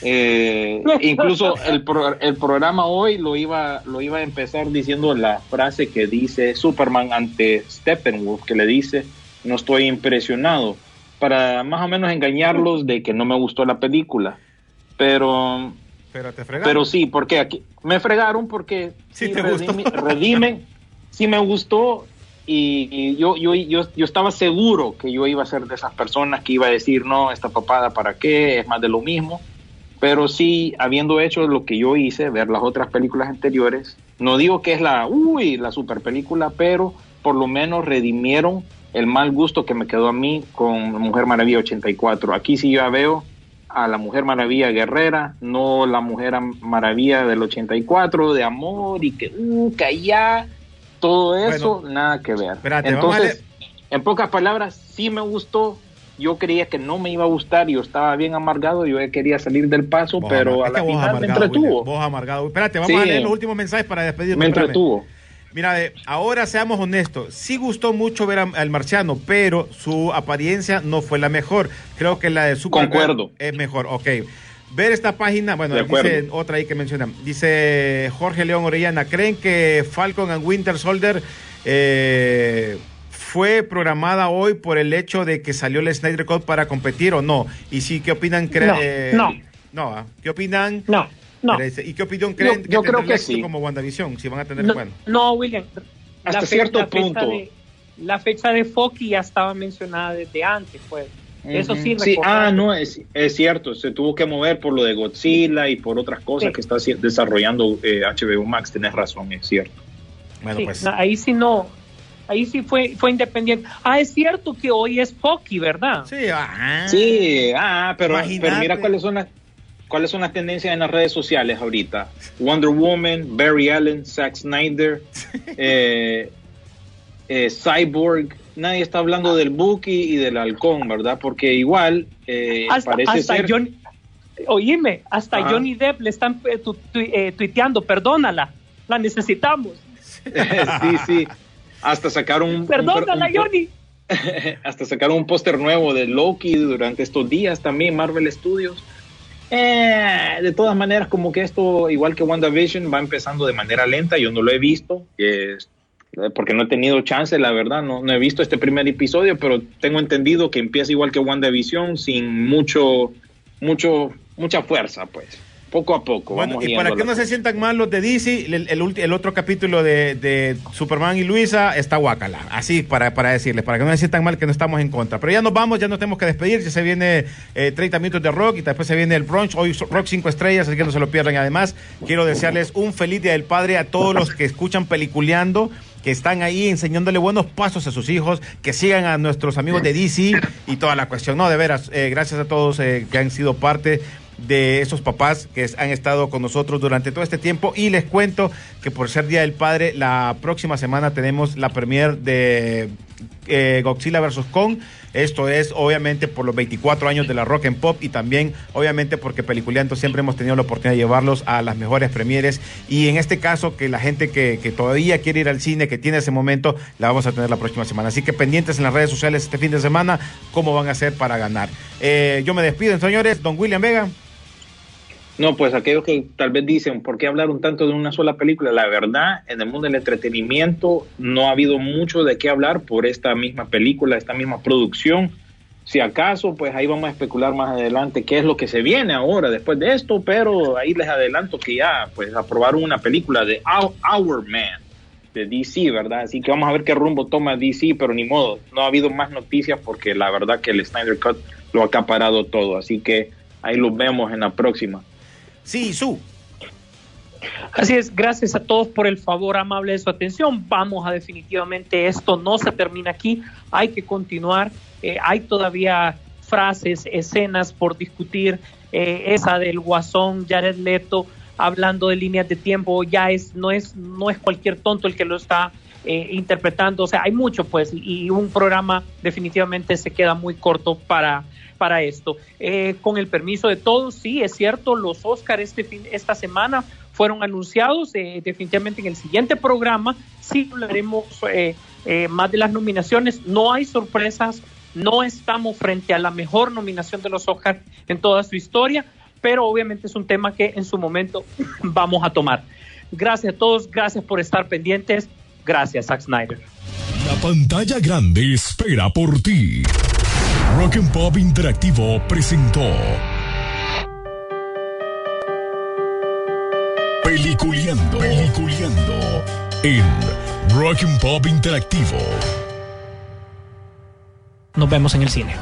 Eh, incluso el, pro- el programa hoy lo iba, lo iba a empezar diciendo la frase que dice Superman ante Steppenwolf, que le dice, no estoy impresionado, para más o menos engañarlos de que no me gustó la película. Pero, Pero te fregaron. pero sí, porque aquí me fregaron porque Sí te gustó. redimi- redimen, sí me gustó y, y yo, yo, yo, yo estaba seguro que yo iba a ser de esas personas que iba a decir, no, esta papada para qué, es más de lo mismo. Pero sí, habiendo hecho lo que yo hice, ver las otras películas anteriores, no digo que es la, uy, la super película, pero por lo menos redimieron el mal gusto que me quedó a mí con Mujer Maravilla 84. Aquí sí yo veo a la Mujer Maravilla guerrera, no la Mujer Maravilla del 84, de amor y que, uh, todo eso, nada que ver. espérate, Entonces, en pocas palabras, sí me gustó. Yo creía que no me iba a gustar, yo estaba bien amargado, yo quería salir del paso, Vos pero a la final me entretuvo. William, vos amargado. Espérate, vamos Sí. a leer los últimos mensajes para despedirnos. Me espérame. entretuvo. Mira, ahora seamos honestos. Sí gustó mucho ver a- al marciano, pero su apariencia no fue la mejor. Creo que la de Superman Concuerdo. es mejor. Ok. Ver esta página, bueno, De acuerdo. dice otra ahí que mencionan. Dice Jorge León Orellana, ¿creen que Falcon and Winter Soldier eh, fue programada hoy por el hecho de que salió el Snyder Code para competir o no? Y sí, ¿qué opinan? Cre- No, eh, no. No, ¿ah? ¿qué opinan? No, no. ¿Y qué opinión creen yo que creo que sí. como WandaVision? Si van a tener, No, bueno. no, William. Hasta cierto fecha punto. de- la fecha de Foki ya estaba mencionada desde antes, pues. Eso sí, sí ah, no, es, es cierto, se tuvo que mover por lo de Godzilla y por otras cosas Sí. que está desarrollando eh, HBO Max, tenés razón, es cierto. Bueno, Sí, pues. ahí sí no. Ahí sí fue, fue independiente. Ah, es cierto que hoy es Foki, ¿verdad? Sí, ah. Sí, ah, pero, mira cuáles son las cuáles son las tendencias en las redes sociales ahorita. Wonder Woman, Barry Allen, Zack Snyder, eh, eh, Cyborg. Nadie está hablando del Buki y del Halcón, ¿verdad? Porque igual eh, hasta parece hasta ser. Johnny, oíme, hasta Ajá. Johnny Depp le están eh, tu- tu- eh, tuiteando, perdónala, la necesitamos. sí, sí. Hasta sacaron un, un- Perdónala, un- Johnny. hasta sacaron un póster nuevo de Loki durante estos días también, Marvel Studios. Eh, de todas maneras, como que esto, igual que WandaVision, va empezando de manera lenta. Yo no lo he visto, eh, porque no he tenido chance, la verdad. No, no he visto este primer episodio, pero tengo entendido que empieza igual que WandaVision, sin mucho, mucho, mucha fuerza, pues. Poco a poco. Bueno, vamos y para que no se sientan mal los de DC, el, el ulti- el otro capítulo de, de Superman y Luisa está guacala. Así para, para decirles, para que no se sientan mal que no estamos en contra. Pero ya nos vamos, ya nos tenemos que despedir. Ya se viene eh, 30 minutos de rock y después se viene el brunch. Hoy rock 5 estrellas, así que no se lo pierdan. Y Además, quiero desearles un feliz día del padre a todos los que escuchan peliculeando. Que están ahí enseñándole buenos pasos a sus hijos, que sigan a nuestros amigos de DC y toda la cuestión. No, de veras, eh, gracias a todos eh, que han sido parte de esos papás que han estado con nosotros durante todo este tiempo y les cuento que por ser Día del Padre la próxima semana tenemos la premier de eh, Godzilla vs. Kong esto es obviamente por los 24 años de la Rock and Pop y también obviamente porque Peliculeando siempre hemos tenido la oportunidad de llevarlos a las mejores premieres y en este caso que la gente que, todavía quiere ir al cine, que tiene ese momento, la vamos a tener la próxima semana. Así que pendientes en las redes sociales este fin de semana, cómo van a hacer para ganar. Eh, yo me despido, señores. Don William Vega. No, pues aquellos que tal vez dicen, ¿por qué hablar un tanto de una sola película? La verdad, en el mundo del entretenimiento no ha habido mucho de qué hablar por esta misma película, esta misma producción. Si acaso, pues ahí vamos a especular más adelante qué es lo que se viene ahora después de esto, pero ahí les adelanto que ya, pues aprobaron una película de Our, Man de DC, ¿verdad? Así que vamos a ver qué rumbo toma DC, pero ni modo, no ha habido más noticias porque la verdad que el Snyder Cut lo ha acaparado todo, así que ahí los vemos en la próxima. Sí, su. Así es, gracias a todos por el favor amable de su atención. Vamos a definitivamente, esto no se termina aquí, hay que continuar, eh, hay todavía frases, escenas por discutir, eh, esa del guasón Jared Leto hablando de líneas de tiempo, ya es, no es, no es cualquier tonto el que lo está eh, interpretando, o sea, hay mucho pues, y un programa definitivamente se queda muy corto para, para esto. Eh, con el permiso de todos, sí, es cierto, los Oscars este fin, esta semana fueron anunciados, eh, definitivamente en el siguiente programa sí hablaremos eh, eh, más de las nominaciones, no hay sorpresas, no estamos frente a la mejor nominación de los Oscars en toda su historia, pero obviamente es un tema que en su momento vamos a tomar. Gracias a todos, gracias por estar pendientes, gracias Zack Snyder. La pantalla grande espera por ti. Rock and Pop Interactivo presentó Peliculeando, Peliculeando en Rock and Pop Interactivo. Nos vemos en el cine.